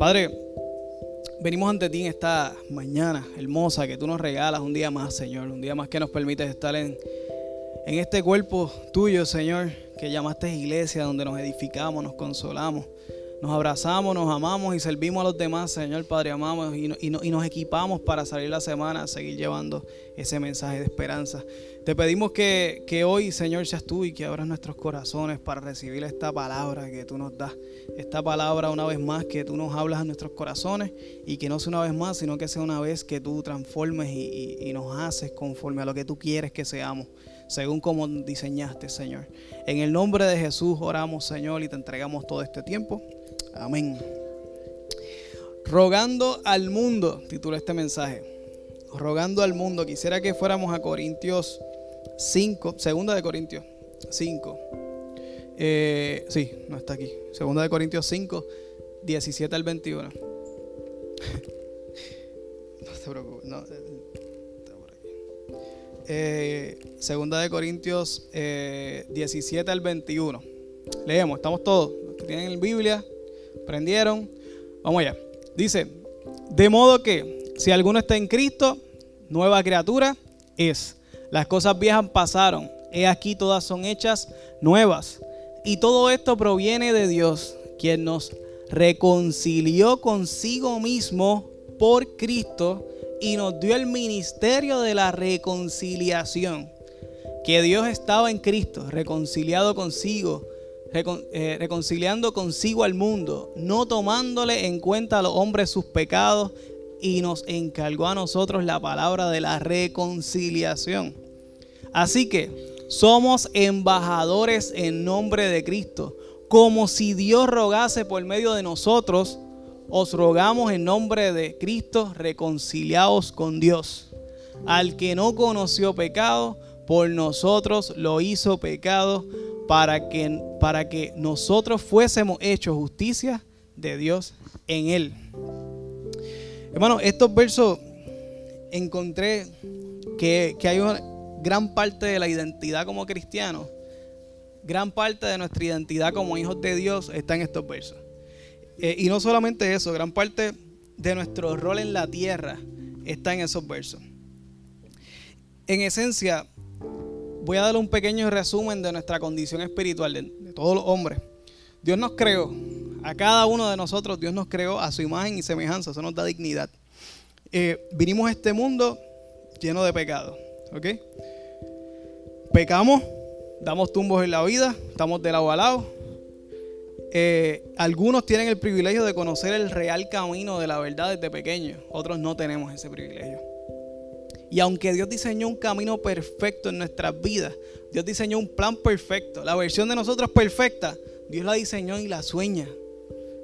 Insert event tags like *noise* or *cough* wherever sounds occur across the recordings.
Padre, venimos ante ti en esta mañana hermosa que tú nos regalas un día más, Señor, un día más que nos permites estar en, en este cuerpo tuyo, Señor, que llamaste iglesia, donde nos edificamos, nos consolamos, nos abrazamos, nos amamos y servimos a los demás, Señor Padre, amamos y, y, nos equipamos para salir la semana a seguir llevando ese mensaje de esperanza. Te pedimos que, que, hoy, Señor, seas tú y que abras nuestros corazones para recibir esta palabra que tú nos das. Esta palabra una vez más que tú nos hablas a nuestros corazones y que no sea una vez más, sino que sea una vez que tú transformes y, y nos haces conforme a lo que tú quieres que seamos según como diseñaste, Señor. En el nombre de Jesús oramos, Señor, y te entregamos todo este tiempo. Amén. Rogando al mundo, titula este mensaje. Rogando al mundo. Quisiera que fuéramos a Corintios 5, segunda de Corintios 5. Eh, sí, no está aquí. Segunda de Corintios 5, 17 al 21. *laughs* no te preocupes. No, eh, segunda de Corintios 17 eh, al 21. Leemos, estamos todos. Los que tienen Biblia, prendieron. Vamos allá. Dice, de modo que si alguno está en Cristo, nueva criatura es. Las cosas viejas pasaron. He aquí todas son hechas nuevas. Y todo esto proviene de Dios, quien nos reconcilió consigo mismo por Cristo y nos dio el ministerio de la reconciliación. Que Dios estaba en Cristo, reconciliado consigo, eh, reconciliando consigo al mundo, no tomándole en cuenta a los hombres sus pecados, y nos encargó a nosotros la palabra de la reconciliación. Así que somos embajadores en nombre de Cristo, como si Dios rogase por medio de nosotros os rogamos en nombre de Cristo, reconciliados con Dios. Al que no conoció pecado, por nosotros lo hizo pecado, para que, para que nosotros fuésemos hechos justicia de Dios en él. Hermano, estos versos encontré que, que hay una gran parte de la identidad como cristianos, gran parte de nuestra identidad como hijos de Dios está en estos versos. Eh, y no solamente eso, gran parte de nuestro rol en la tierra está en esos versos. En esencia, voy a dar un pequeño resumen de nuestra condición espiritual, de, todos los hombres. Dios nos creó, a cada uno de nosotros Dios nos creó a su imagen y semejanza, eso nos da dignidad. Eh, vinimos a este mundo lleno de pecado, ¿ok? Pecamos, damos tumbos en la vida, estamos de lado a lado, eh, algunos tienen el privilegio de conocer el real camino de la verdad desde pequeños, otros no tenemos ese privilegio. Y aunque Dios diseñó un camino perfecto en nuestras vidas, Dios diseñó un plan perfecto, la versión de nosotros perfecta, Dios la diseñó y la sueña,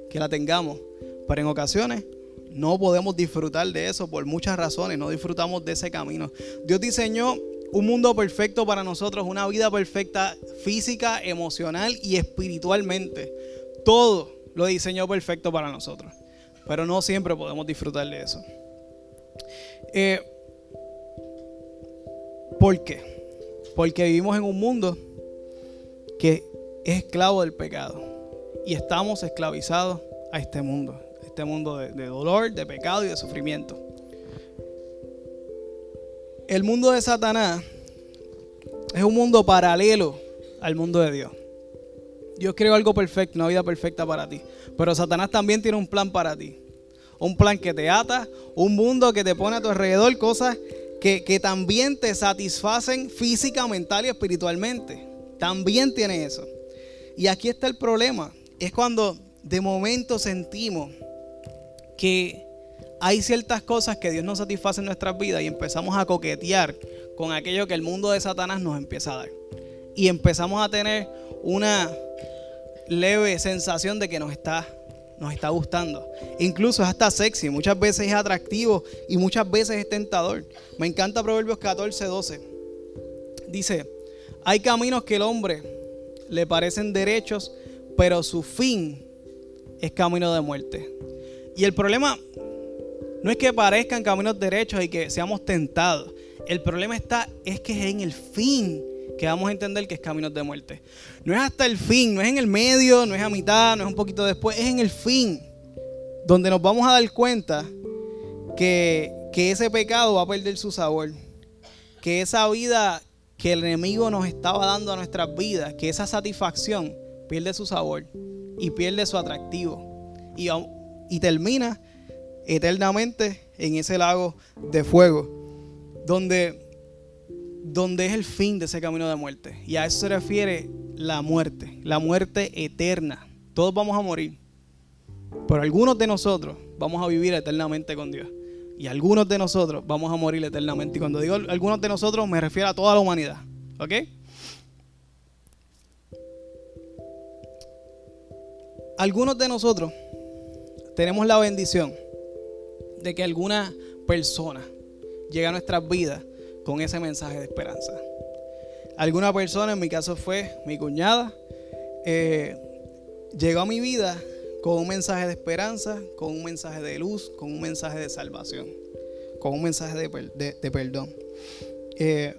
que la tengamos. Pero en ocasiones no podemos disfrutar de eso por muchas razones, no disfrutamos de ese camino. Dios diseñó un mundo perfecto para nosotros, una vida perfecta física, emocional y espiritualmente todo lo diseñó perfecto para nosotros. Pero no siempre podemos disfrutar de eso. Eh, ¿Por qué? Porque vivimos en un mundo que es esclavo del pecado. Y estamos esclavizados a este mundo. Este mundo de, de dolor, de pecado y de sufrimiento. El mundo de Satanás es un mundo paralelo al mundo de Dios. Dios creó algo perfecto, una vida perfecta para ti. Pero Satanás también tiene un plan para ti. Un plan que te ata, un mundo que te pone a tu alrededor, cosas que, que también te satisfacen física, mental y espiritualmente. También tiene eso. Y aquí está el problema. Es cuando de momento sentimos que hay ciertas cosas que Dios no satisface en nuestras vidas y empezamos a coquetear con aquello que el mundo de Satanás nos empieza a dar. Y empezamos a tener una leve sensación de que nos está, nos está gustando. Incluso es hasta sexy, muchas veces es atractivo y muchas veces es tentador. Me encanta Proverbios 14, 12. Dice, hay caminos que el hombre le parecen derechos, pero su fin es camino de muerte. Y el problema no es que parezcan caminos derechos y que seamos tentados. El problema está es que es en el fin que vamos a entender que es caminos de muerte. No es hasta el fin, no es en el medio, no es a mitad, no es un poquito después, es en el fin. donde nos vamos a dar cuenta que, que ese pecado va a perder su sabor, que esa vida que el enemigo nos estaba dando a nuestras vidas, que esa satisfacción pierde su sabor y pierde su atractivo y, y termina eternamente en ese lago de fuego, donde, donde es el fin de ese camino de muerte. Y a eso se refiere la muerte, la muerte eterna. Todos vamos a morir, pero algunos de nosotros vamos a vivir eternamente con Dios. Y algunos de nosotros vamos a morir eternamente. Y cuando digo algunos de nosotros me refiero a toda la humanidad. ¿Ok? Algunos de nosotros tenemos la bendición de que alguna persona llegue a nuestras vidas con ese mensaje de esperanza. Alguna persona, en mi caso fue mi cuñada, eh, llegó a mi vida con un mensaje de esperanza, con un mensaje de luz, con un mensaje de salvación, con un mensaje de, perdón. Eh,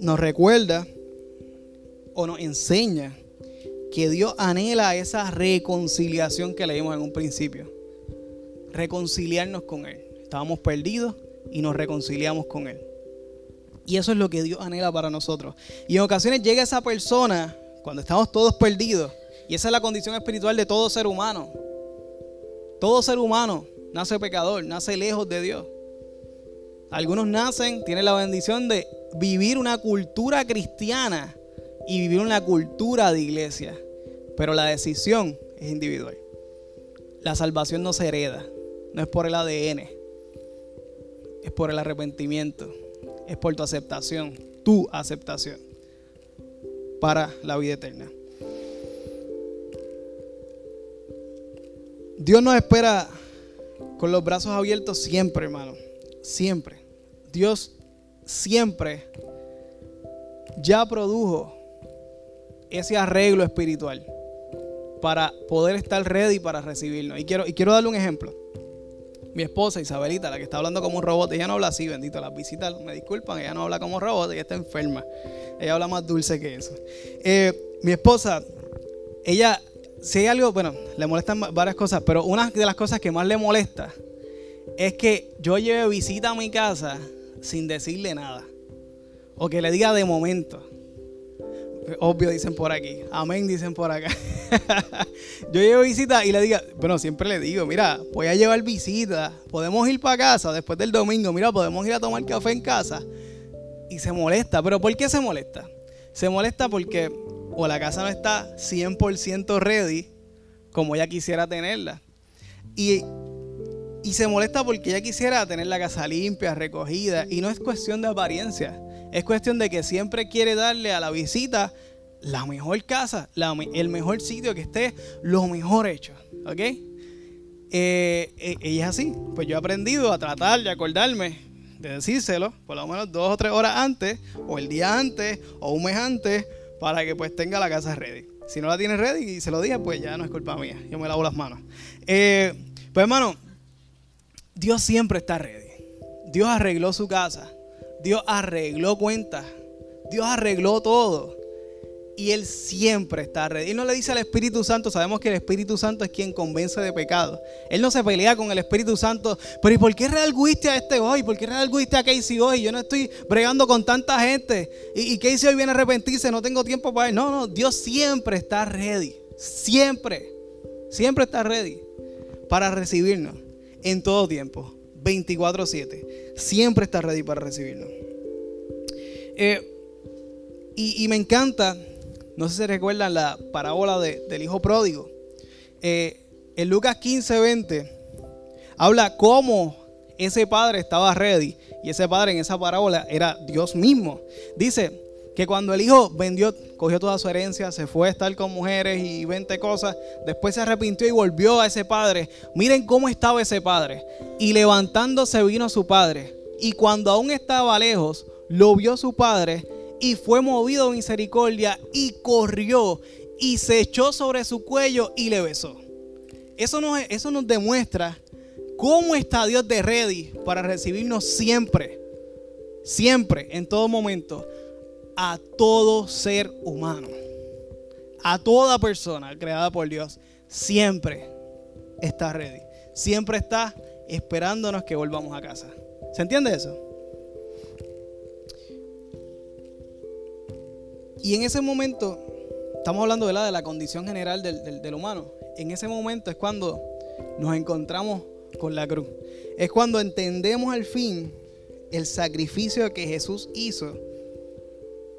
nos recuerda o nos enseña que Dios anhela esa reconciliación que leímos en un principio. Reconciliarnos con Él. Estábamos perdidos y nos reconciliamos con Él. Y eso es lo que Dios anhela para nosotros. Y en ocasiones llega esa persona cuando estamos todos perdidos y esa es la condición espiritual de todo ser humano. Todo ser humano nace pecador, nace lejos de Dios. Algunos nacen, tienen la bendición de vivir una cultura cristiana y vivir una cultura de iglesia. Pero la decisión es individual. La salvación no se hereda, no es por el ADN, es por el arrepentimiento, es por tu aceptación, tu aceptación para la vida eterna. Dios nos espera con los brazos abiertos siempre, hermano. Siempre. Dios siempre ya produjo ese arreglo espiritual para poder estar ready para recibirnos. Y quiero, y quiero darle un ejemplo. Mi esposa Isabelita, la que está hablando como un robot, ella no habla así, bendito. Las visitas me disculpan, ella no habla como robot, ella está enferma. Ella habla más dulce que eso. Eh, mi esposa, ella si hay algo, bueno, le molestan varias cosas, pero una de las cosas que más le molesta es que yo lleve visita a mi casa sin decirle nada. O que le diga de momento. Obvio dicen por aquí. Amén dicen por acá. *laughs* yo llevo visita y le diga, bueno, siempre le digo, mira, voy a llevar visita. Podemos ir para casa después del domingo. Mira, podemos ir a tomar café en casa. Y se molesta. ¿Pero por qué se molesta? Se molesta porque o la casa no está 100% ready como ella quisiera tenerla. Y, y se molesta porque ella quisiera tener la casa limpia, recogida. Y no es cuestión de apariencia. Es cuestión de que siempre quiere darle a la visita la mejor casa, el mejor sitio que esté lo mejor hecho. ¿Ok? Eh, eh, ella es así. Pues yo he aprendido a tratar de acordarme de decírselo por lo menos dos o tres horas antes, o el día antes, o un mes antes, para que pues tenga la casa ready. Si no la tiene ready y se lo dije, pues ya no es culpa mía. Yo me lavo las manos. Eh, pues hermano, Dios siempre está ready. Dios arregló su casa. Dios arregló cuentas. Dios arregló todo y Él siempre está ready. Él no le dice al Espíritu Santo, sabemos que el Espíritu Santo es quien convence de pecado. Él no se pelea con el Espíritu Santo, pero ¿y por qué realguiste a este hoy? ¿Por qué realguiste a Casey hoy? Yo no estoy bregando con tanta gente. Y, y Casey hoy viene a arrepentirse, no tengo tiempo para él. No, no, Dios siempre está ready. Siempre, siempre está ready para recibirnos en todo tiempo. 24-7. Siempre está ready para recibirnos. Eh, y, y me encanta no sé si recuerdan la parábola del hijo pródigo. Eh, en Lucas 15, 20, habla cómo ese padre estaba ready. Y ese padre en esa parábola era Dios mismo. Dice que cuando el hijo vendió, cogió toda su herencia, se fue a estar con mujeres y 20 cosas, después se arrepintió y volvió a ese padre. Miren cómo estaba ese padre. Y levantándose vino su padre. Y cuando aún estaba lejos, lo vio su padre y fue movido a misericordia y corrió y se echó sobre su cuello y le besó. Eso nos, eso nos demuestra cómo está Dios de ready para recibirnos siempre, siempre, en todo momento, a todo ser humano, a toda persona creada por Dios, siempre está ready. siempre está esperándonos que volvamos a casa. ¿Se entiende eso? Y en ese momento, estamos hablando de la condición general del, del humano. En ese momento es cuando nos encontramos con la cruz. Es cuando entendemos al fin el sacrificio que Jesús hizo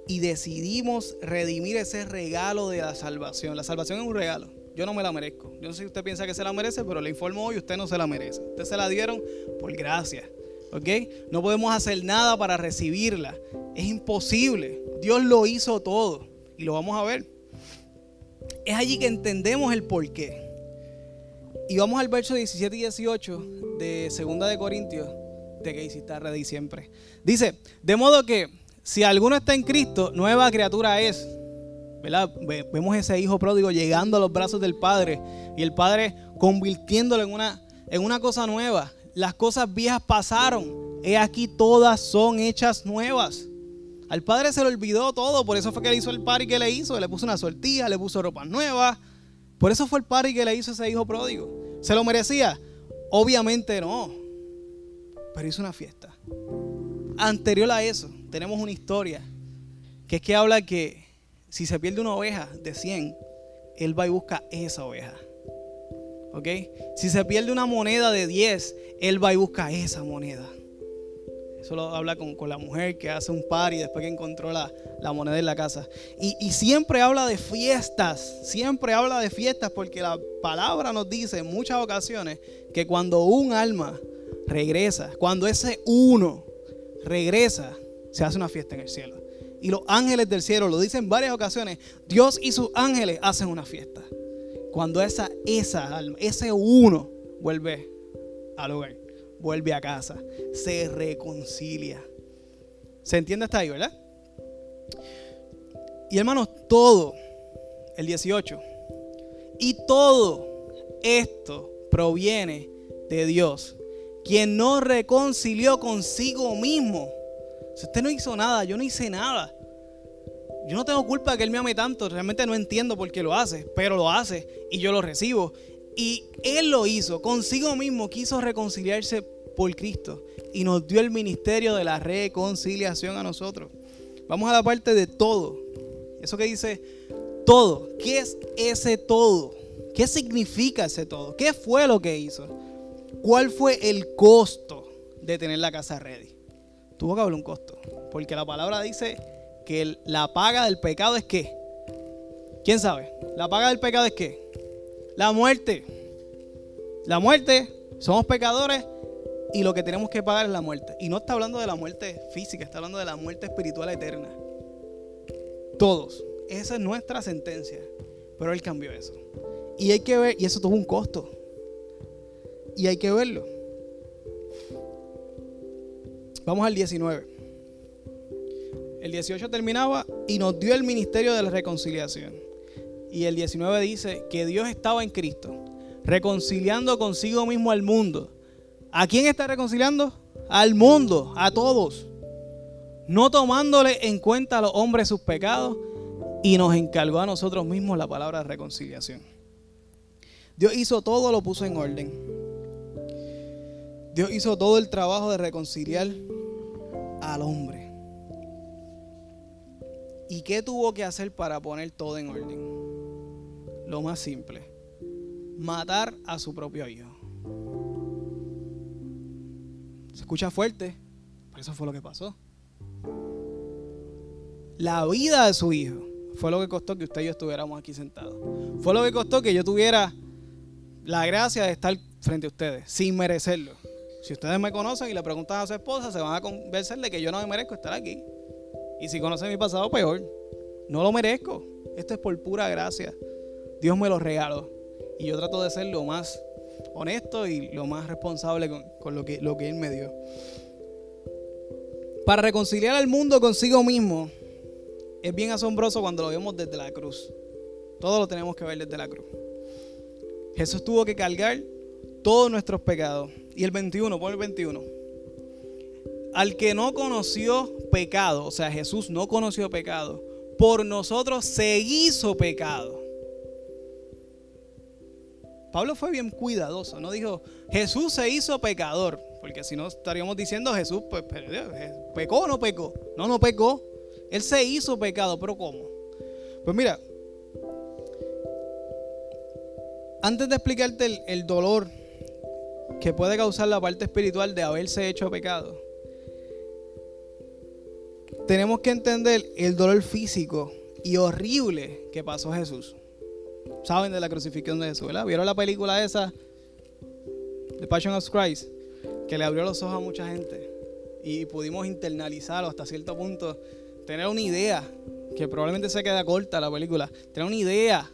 y decidimos redimir ese regalo de la salvación. La salvación es un regalo. Yo no me la merezco. Yo no sé si usted piensa que se la merece, pero le informo hoy, usted no se la merece. Usted se la dieron por gracia. ¿Ok? No podemos hacer nada para recibirla. Es imposible. Dios lo hizo todo. Y lo vamos a ver. Es allí que entendemos el porqué. Y vamos al verso 17 y 18 de 2 de Corintios, de que está ready siempre. Dice, de modo que si alguno está en Cristo, nueva criatura es. ¿verdad? Vemos ese hijo pródigo llegando a los brazos del Padre y el Padre convirtiéndolo en una, en una cosa nueva. Las cosas viejas pasaron. He aquí todas son hechas nuevas. Al Padre se le olvidó todo, por eso fue que le hizo el y que le hizo. Le puso una sortija, le puso ropa nueva. Por eso fue el party que le hizo ese hijo pródigo. ¿Se lo merecía? Obviamente no. Pero hizo una fiesta. Anterior a eso, tenemos una historia que es que habla que si se pierde una oveja de 100, él va y busca esa oveja. ¿Ok? Si se pierde una moneda de 10, él va y busca esa moneda. Solo habla con, la mujer que hace un par y después que encontró la, moneda en la casa. Y, y, siempre habla de fiestas, siempre habla de fiestas porque la palabra nos dice en muchas ocasiones que cuando un alma regresa, cuando ese uno regresa, se hace una fiesta en el cielo. Y los ángeles del cielo lo dicen en varias ocasiones, Dios y sus ángeles hacen una fiesta. Cuando esa, esa alma, ese uno vuelve al hogar vuelve a casa, se reconcilia. ¿Se entiende hasta ahí, verdad? Y hermanos, todo, el 18, y todo esto proviene de Dios, quien nos reconcilió consigo mismo. Si usted no hizo nada, yo no hice nada. Yo no tengo culpa de que Él me ame tanto, realmente no entiendo por qué lo hace, pero lo hace y yo lo recibo. Y Él lo hizo, consigo mismo quiso reconciliarse por Cristo y nos dio el ministerio de la reconciliación a nosotros. Vamos a la parte de todo. Eso que dice todo. ¿Qué es ese todo? ¿Qué significa ese todo? ¿Qué fue lo que hizo? ¿Cuál fue el costo de tener la casa ready? Tuvo que haber un costo. Porque la palabra dice que la paga del pecado es qué? ¿Quién sabe? La paga del pecado es qué? La muerte. La muerte, somos pecadores y lo que tenemos que pagar es la muerte. Y no está hablando de la muerte física, está hablando de la muerte espiritual eterna. Todos. Esa es nuestra sentencia. Pero Él cambió eso. Y hay que ver, y eso tuvo un costo. Y hay que verlo. Vamos al 19. El 18 terminaba y nos dio el ministerio de la reconciliación. Y el 19 dice que Dios estaba en Cristo, reconciliando consigo mismo al mundo. ¿A quién está reconciliando? Al mundo, a todos. No tomándole en cuenta a los hombres sus pecados y nos encargó a nosotros mismos la palabra de reconciliación. Dios hizo todo, lo puso en orden. Dios hizo todo el trabajo de reconciliar al hombre. ¿Y qué tuvo que hacer para poner todo en orden? lo más simple, matar a su propio hijo. Se escucha fuerte, pero eso fue lo que pasó. La vida de su hijo fue lo que costó que usted y yo estuviéramos aquí sentados. Fue lo que costó que yo tuviera la gracia de estar frente a ustedes, sin merecerlo. Si ustedes me conocen y le preguntan a su esposa, se van a convencer de que yo no me merezco estar aquí. Y si conocen mi pasado, peor. No lo merezco. Esto es por pura gracia. Dios me lo regaló. Y yo trato de ser lo más honesto y lo más responsable con, lo, que, lo que Él me dio. Para reconciliar al mundo consigo mismo, es bien asombroso cuando lo vemos desde la cruz. Todo lo tenemos que ver desde la cruz. Jesús tuvo que cargar todos nuestros pecados. Y el 21, pon el 21. Al que no conoció pecado, o sea, Jesús no conoció pecado, por nosotros se hizo pecado Pablo fue bien cuidadoso, no dijo Jesús se hizo pecador, porque si no estaríamos diciendo Jesús pues, pecó o no pecó. No, no pecó. Él se hizo pecado, pero ¿cómo? Pues mira, antes de explicarte el, dolor que puede causar la parte espiritual de haberse hecho pecado, tenemos que entender el dolor físico y horrible que pasó Jesús. Saben de la crucifixión de Jesús, ¿verdad? ¿Vieron la película esa? The Passion of Christ, que le abrió los ojos a mucha gente y pudimos internalizarlo hasta cierto punto, tener una idea, que probablemente se queda corta la película, tener una idea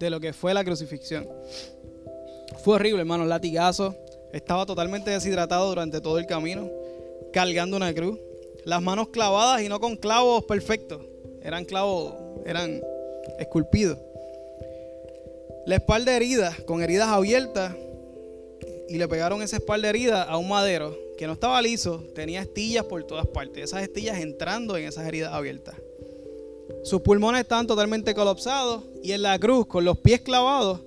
de lo que fue la crucifixión. Fue horrible, hermano, latigazo. Estaba totalmente deshidratado durante todo el camino, cargando una cruz. Las manos clavadas y no con clavos perfectos. Eran clavos, eran esculpidos. La espalda herida, con heridas abiertas. Y le pegaron esa espalda herida a un madero que no estaba liso, tenía estillas por todas partes. Esas estillas entrando en esas heridas abiertas. Sus pulmones estaban totalmente colapsados y en la cruz, con los pies clavados,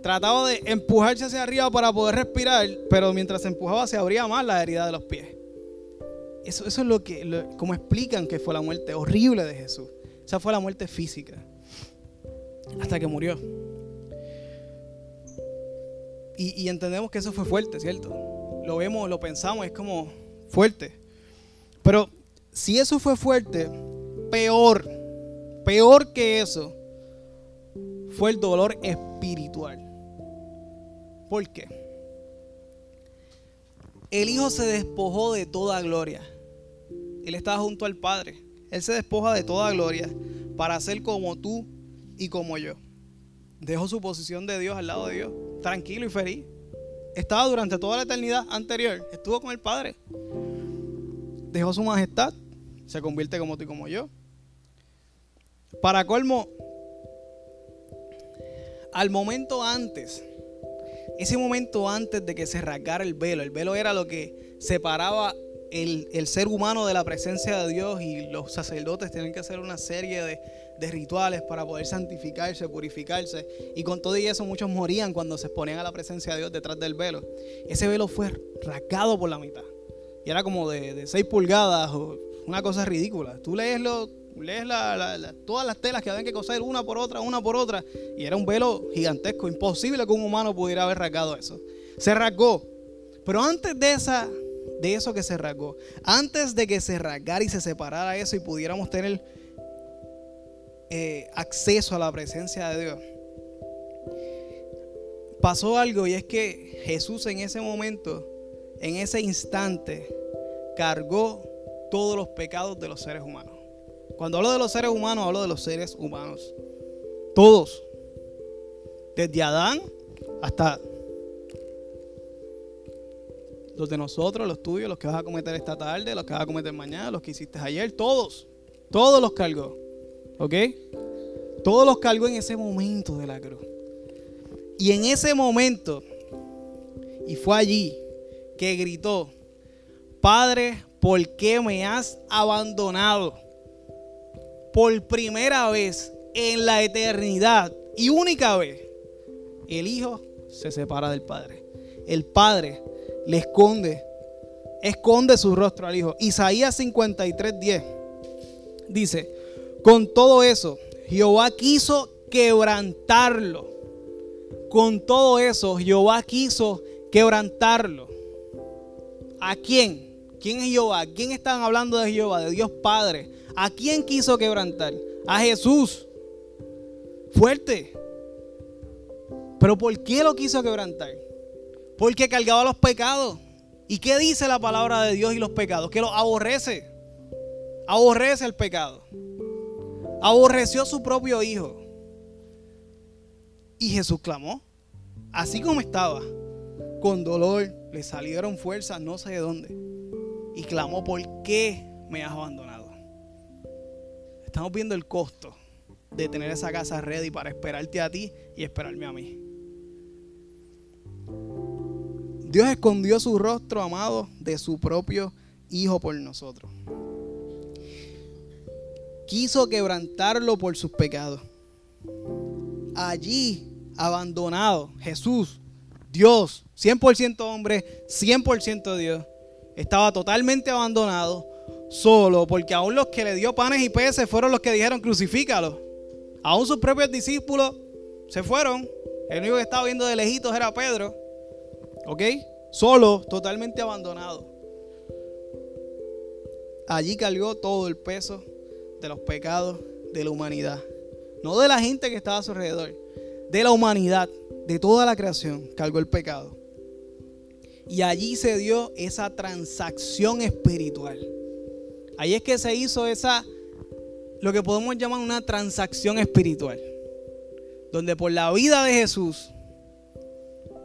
trataba de empujarse hacia arriba para poder respirar, pero mientras se empujaba se abría más la herida de los pies. Eso, eso es lo que, como explican que fue la muerte horrible de Jesús. Esa fue la muerte física. Hasta que murió. Y, y entendemos que eso fue fuerte, ¿cierto? Lo vemos, lo pensamos, es como fuerte. Pero si eso fue fuerte, peor Peor que eso fue el dolor espiritual. ¿Por qué? El Hijo se despojó de toda gloria. Él estaba junto al Padre. Él se despoja de toda gloria para ser como tú y como yo. Dejó su posición de Dios al lado de Dios, tranquilo y feliz. Estaba durante toda la eternidad anterior, estuvo con el Padre. Dejó su majestad, se convierte como tú y como yo. Para colmo, al momento antes, ese momento antes de que se rasgara el velo, el velo era lo que separaba el, ser humano de la presencia de Dios y los sacerdotes tenían que hacer una serie de, de, rituales para poder santificarse, purificarse. Y con todo y eso muchos morían cuando se exponían a la presencia de Dios detrás del velo. Ese velo fue rasgado por la mitad. Y era como de, 6 pulgadas, o una cosa ridícula. Tú lees todas las telas que habían que coser una por otra, una por otra, y era un velo gigantesco, imposible que un humano pudiera haber rasgado eso. Se rasgó. Pero antes de esa de eso que se rasgó, antes de que se rasgara y se separara eso y pudiéramos tener eh, acceso a la presencia de Dios, pasó algo y es que Jesús en ese momento, en ese instante, cargó todos los pecados de los seres humanos. Cuando hablo de los seres humanos, hablo de los seres humanos. Todos. Desde Adán hasta los de nosotros, los tuyos, los que vas a cometer esta tarde, los que vas a cometer mañana, los que hiciste ayer, todos. Todos los cargó. ¿Ok? Todos los cargó en ese momento de la cruz. Y en ese momento, y fue allí que gritó, Padre, ¿por qué me has abandonado? Por primera vez en la eternidad y única vez, el Hijo se separa del Padre. El Padre le esconde, esconde su rostro al Hijo. Isaías 53:10 dice, con todo eso, Jehová quiso quebrantarlo. Con todo eso, Jehová quiso quebrantarlo. ¿A quién? ¿Quién es Jehová? ¿Quién están hablando de Jehová? De Dios Padre. ¿A quién quiso quebrantar? A Jesús. Fuerte. Pero ¿por qué lo quiso quebrantar? Porque cargaba los pecados. ¿Y qué dice la palabra de Dios y los pecados? Que los aborrece. Aborrece el pecado. Aborreció a su propio hijo. Y Jesús clamó. Así como estaba. Con dolor. Le salieron fuerzas no sé de dónde. Y clamó, ¿por qué me has abandonado? Estamos viendo el costo de tener esa casa ready para esperarte a ti y esperarme a mí. Dios escondió su rostro amado de su propio Hijo por nosotros. Quiso quebrantarlo por sus pecados. Allí, abandonado, Jesús Dios, 100% hombre, 100% Dios, estaba totalmente abandonado, solo, porque aún los que le dio panes y peces fueron los que dijeron crucifícalo. Aún sus propios discípulos se fueron. El único que estaba viendo de lejitos era Pedro. ¿Ok? Solo, totalmente abandonado. Allí cargó todo el peso de los pecados de la humanidad. No de la gente que estaba a su alrededor, de la humanidad, de toda la creación, cargó el pecado. Y allí se dio esa transacción espiritual. Ahí es que se hizo esa, lo que podemos llamar una transacción espiritual. Donde por la vida de Jesús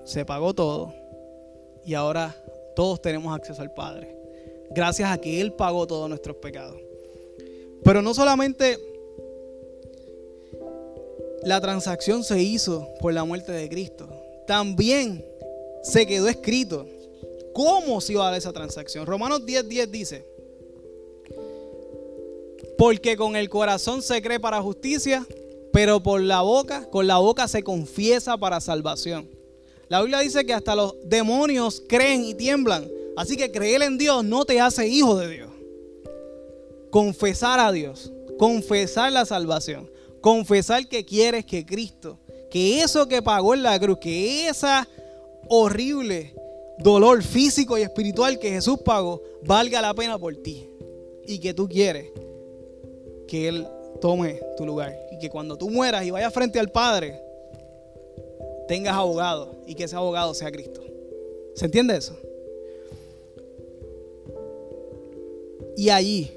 se pagó todo. Y ahora todos tenemos acceso al Padre. Gracias a que Él pagó todos nuestros pecados. Pero no solamente la transacción se hizo por la muerte de Cristo. También se quedó escrito cómo se iba a dar esa transacción. Romanos 10:10 10 dice, porque con el corazón se cree para justicia, pero por la boca, con la boca se confiesa para salvación. La Biblia dice que hasta los demonios creen y tiemblan. Así que creer en Dios no te hace hijo de Dios. Confesar a Dios, confesar la salvación, confesar que quieres que Cristo, que eso que pagó en la cruz, que esa horrible dolor físico y espiritual que Jesús pagó, valga la pena por ti. Y que tú quieres que Él tome tu lugar. Y que cuando tú mueras y vayas frente al Padre, tengas abogado y que ese abogado sea Cristo. ¿Se entiende eso? Y allí,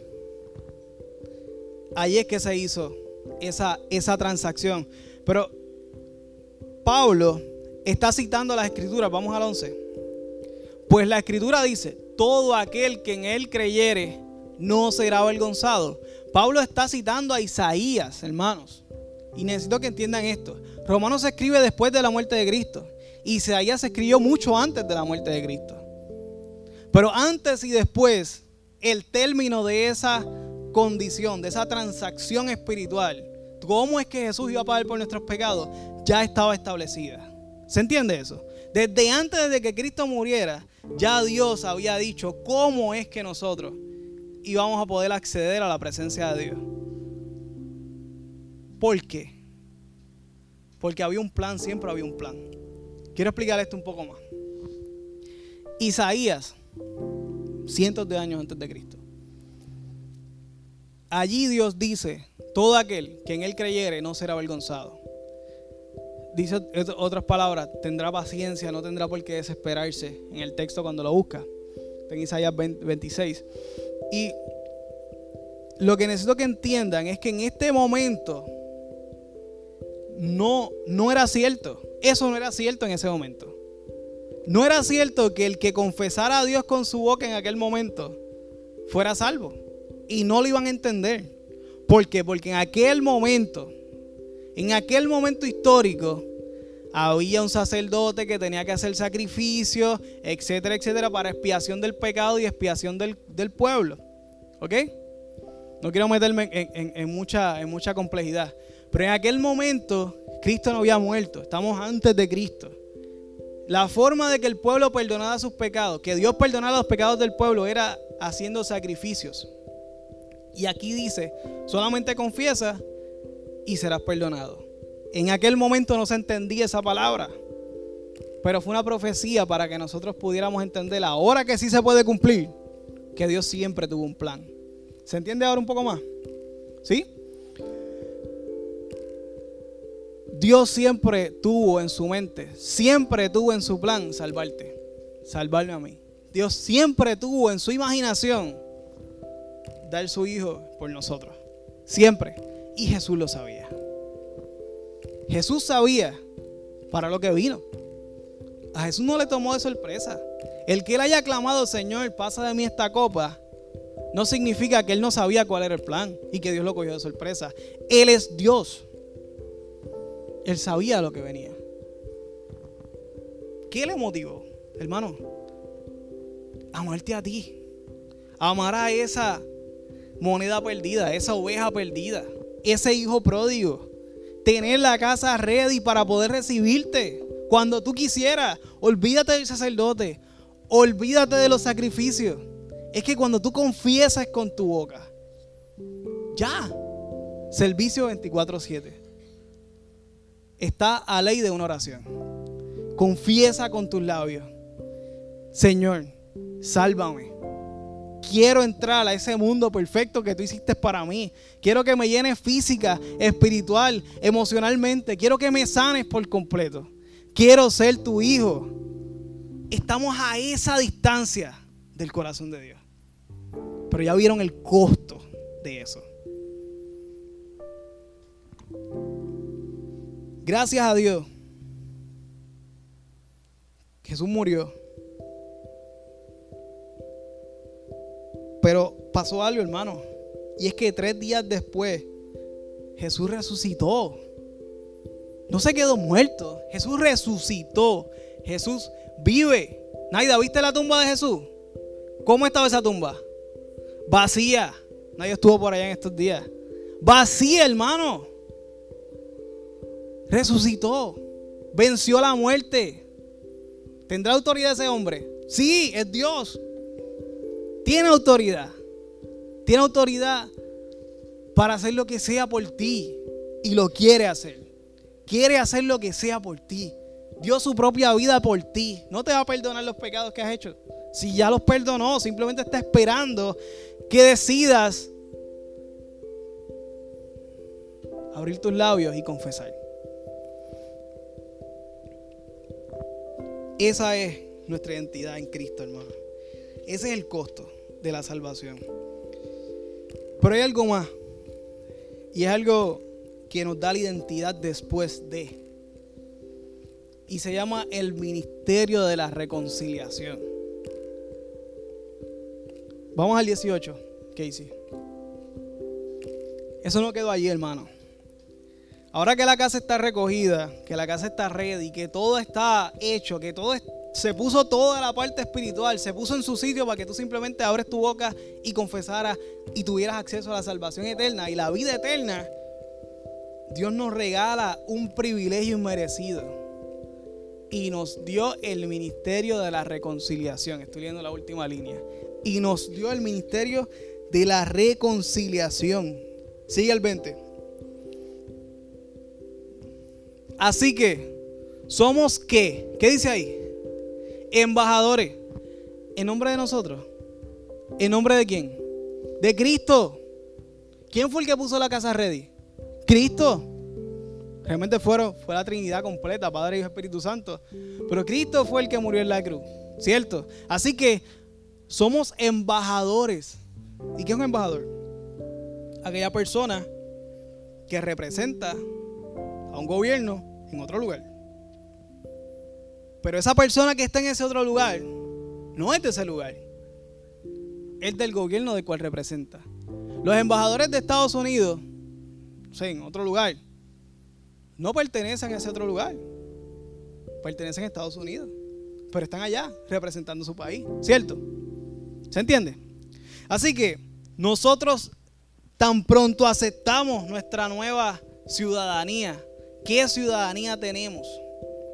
allí es que se hizo esa, esa transacción. Pero Pablo está citando las escrituras, vamos al 11. Pues la escritura dice, todo aquel que en él creyere no será avergonzado. Pablo está citando a Isaías, hermanos. Y necesito que entiendan esto. Romanos se escribe después de la muerte de Cristo. Isaías se escribió mucho antes de la muerte de Cristo. Pero antes y después, el término de esa condición, de esa transacción espiritual, cómo es que Jesús iba a pagar por nuestros pecados, ya estaba establecida. ¿Se entiende eso? Desde antes de que Cristo muriera, ya Dios había dicho cómo es que nosotros íbamos a poder acceder a la presencia de Dios. ¿Por qué? Porque había un plan, siempre había un plan. Quiero explicar esto un poco más. Isaías, cientos de años antes de Cristo. Allí Dios dice, todo aquel que en él creyere no será avergonzado dice otras palabras, tendrá paciencia, no tendrá por qué desesperarse en el texto cuando lo busca. En Isaías 26. Y lo que necesito que entiendan es que en este momento no, no era cierto. Eso no era cierto en ese momento. No era cierto que el que confesara a Dios con su boca en aquel momento fuera salvo. Y no lo iban a entender. ¿Por qué? Porque en aquel momento en aquel momento histórico había un sacerdote que tenía que hacer sacrificios, etcétera, etcétera, para expiación del pecado y expiación del, pueblo. ¿Ok? No quiero meterme en, mucha, en mucha complejidad. Pero en aquel momento Cristo no había muerto. Estamos antes de Cristo. La forma de que el pueblo perdonara sus pecados, que Dios perdonara los pecados del pueblo, era haciendo sacrificios. Y aquí dice, solamente confiesa y serás perdonado. En aquel momento no se entendía esa palabra, pero fue una profecía para que nosotros pudiéramos entender ahora que sí se puede cumplir, que Dios siempre tuvo un plan. ¿Se entiende ahora un poco más? ¿Sí? Dios siempre tuvo en su mente, siempre tuvo en su plan salvarte, salvarme a mí. Dios siempre tuvo en su imaginación dar su Hijo por nosotros. Siempre. Y Jesús lo sabía. Jesús sabía para lo que vino. A Jesús no le tomó de sorpresa. El que él haya clamado, Señor, pasa de mí esta copa, no significa que él no sabía cuál era el plan y que Dios lo cogió de sorpresa. Él es Dios. Él sabía lo que venía. ¿Qué le motivó, hermano? Amarte a ti. Amar a esa moneda perdida, esa oveja perdida ese hijo pródigo. Tener la casa ready para poder recibirte. Cuando tú quisieras, olvídate del sacerdote, olvídate de los sacrificios. Es que cuando tú confiesas con tu boca, ya, servicio 24/7. Está a ley de una oración. Confiesa con tus labios, Señor, sálvame. Quiero entrar a ese mundo perfecto que tú hiciste para mí. Quiero que me llenes física, espiritual, emocionalmente. Quiero que me sanes por completo. Quiero ser tu hijo. Estamos a esa distancia del corazón de Dios. Pero ya vieron el costo de eso. Gracias a Dios. Jesús murió. Pero pasó algo, hermano. Y es que tres días después, Jesús resucitó. No se quedó muerto. Jesús resucitó. Jesús vive. Naida, ¿viste la tumba de Jesús? ¿Cómo estaba esa tumba? Vacía. Nadie estuvo por allá en estos días. Vacía, hermano. Resucitó. Venció la muerte. ¿Tendrá autoridad ese hombre? Sí, es Dios. Tiene autoridad. Tiene autoridad para hacer lo que sea por ti. Y lo quiere hacer. Quiere hacer lo que sea por ti. Dio su propia vida por ti. No te va a perdonar los pecados que has hecho. Si ya los perdonó, simplemente está esperando que decidas abrir tus labios y confesar. Esa es nuestra identidad en Cristo, hermano. Ese es el costo de la salvación. Pero hay algo más. Y es algo que nos da la identidad después de. Y se llama el ministerio de la reconciliación. Vamos al 18, Casey. Eso no quedó allí, hermano. Ahora que la casa está recogida, que la casa está ready, que todo está hecho, que todo se puso toda la parte espiritual, se puso en su sitio para que tú simplemente abres tu boca y confesaras y tuvieras acceso a la salvación eterna y la vida eterna. Dios nos regala un privilegio inmerecido y nos dio el ministerio de la reconciliación. Estoy leyendo la última línea. Y nos dio el ministerio de la reconciliación. Sigue el 20. Así que, ¿somos qué? ¿Qué dice ahí? Embajadores. ¿En nombre de nosotros? ¿En nombre de quién? De Cristo. ¿Quién fue el que puso la casa ready? Cristo. Realmente fueron, fue la Trinidad completa, Padre, y Espíritu Santo. Pero Cristo fue el que murió en la cruz, ¿cierto? Así que somos embajadores. ¿Y qué es un embajador? Aquella persona que representa a un gobierno en otro lugar. Pero esa persona que está en ese otro lugar no es de ese lugar. Es del gobierno del cual representa. Los embajadores de Estados Unidos, o en otro lugar, no pertenecen a ese otro lugar. Pertenecen a Estados Unidos. Pero están allá representando su país. ¿Cierto? ¿Se entiende? Así que nosotros tan pronto aceptamos nuestra nueva ciudadanía, ¿Qué ciudadanía tenemos?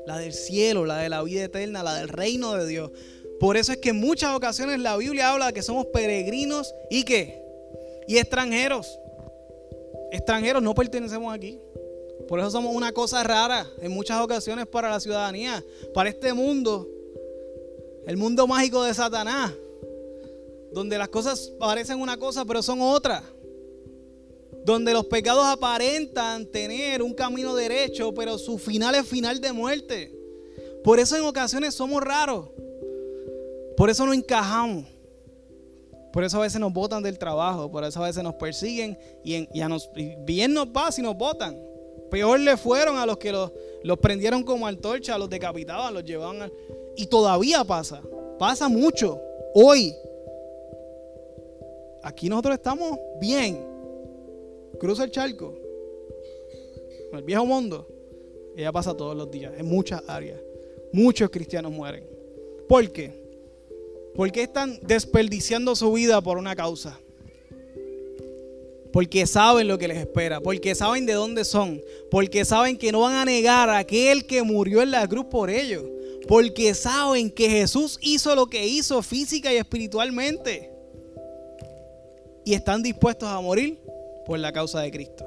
La del cielo, la de la vida eterna, la del reino de Dios. Por eso es que en muchas ocasiones la Biblia habla de que somos peregrinos y qué? Y extranjeros. Extranjeros no pertenecemos aquí. Por eso somos una cosa rara en muchas ocasiones para la ciudadanía, para este mundo, el mundo mágico de Satanás, donde las cosas parecen una cosa pero son otra donde los pecados aparentan tener un camino derecho, pero su final es final de muerte. Por eso en ocasiones somos raros. Por eso no encajamos. Por eso a veces nos botan del trabajo, por eso a veces nos persiguen y, bien nos va si nos botan. Peor le fueron a los que los, prendieron como antorcha, los decapitaban, los llevaban. y todavía pasa, pasa mucho. Hoy, aquí nosotros estamos bien, cruza el charco, el viejo mundo, ella pasa todos los días, en muchas áreas. Muchos cristianos mueren. ¿Por qué? Porque están desperdiciando su vida por una causa. porque saben lo que les espera, porque saben de dónde son, porque saben que no van a negar a aquel que murió en la cruz por ellos, porque saben que Jesús hizo lo que hizo física y espiritualmente y están dispuestos a morir por la causa de Cristo.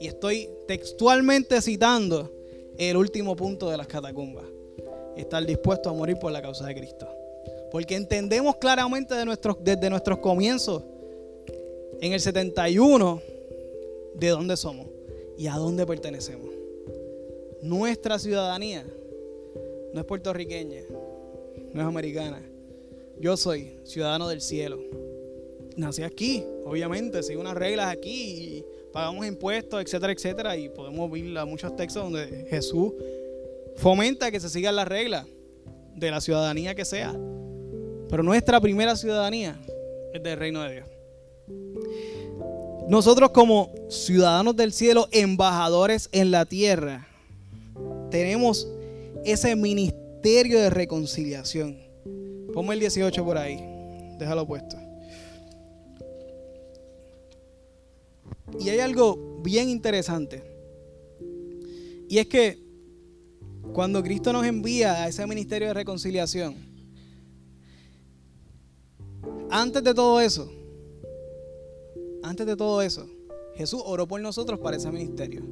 Y estoy textualmente citando el último punto de las catacumbas. Estar dispuesto a morir por la causa de Cristo. Porque entendemos claramente de nuestros, desde nuestros comienzos, en el 71, de dónde somos y a dónde pertenecemos. Nuestra ciudadanía no es puertorriqueña, no es americana. Yo soy ciudadano del cielo. Nací aquí, obviamente, sigo unas reglas aquí y pagamos impuestos, etcétera, etcétera. Y podemos ver muchos textos donde Jesús fomenta que se sigan las reglas de la ciudadanía que sea. Pero nuestra primera ciudadanía es del reino de Dios. Nosotros como ciudadanos del cielo, embajadores en la tierra, tenemos ese ministerio de reconciliación. Ponme el 18 por ahí. Déjalo puesto. Y hay algo bien interesante. Y es que cuando Cristo nos envía a ese ministerio de reconciliación, antes de todo eso, antes de todo eso, Jesús oró por nosotros para ese ministerio.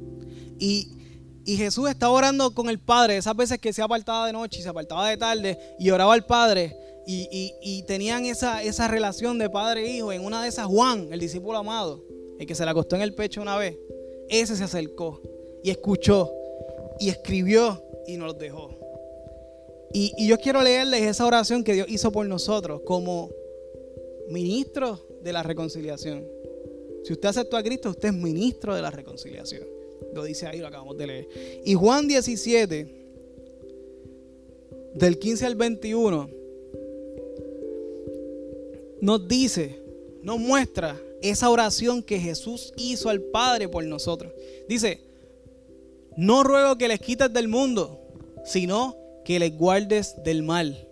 Y, Jesús estaba orando con el Padre, esas veces que se apartaba de noche y se apartaba de tarde y oraba al Padre. Y, tenían esa, esa relación de padre e hijo. En una de esas, Juan, el discípulo amado, el que se le acostó en el pecho una vez, ese se acercó y escuchó y escribió y nos dejó. Y, y yo quiero leerles esa oración que Dios hizo por nosotros como ministro de la reconciliación. Si usted aceptó a Cristo, usted es ministro de la reconciliación. Lo dice ahí, lo acabamos de leer. Y Juan 17, del 15 al 21, nos dice, nos muestra esa oración que Jesús hizo al Padre por nosotros. Dice, no ruego que les quites del mundo, sino que les guardes del mal.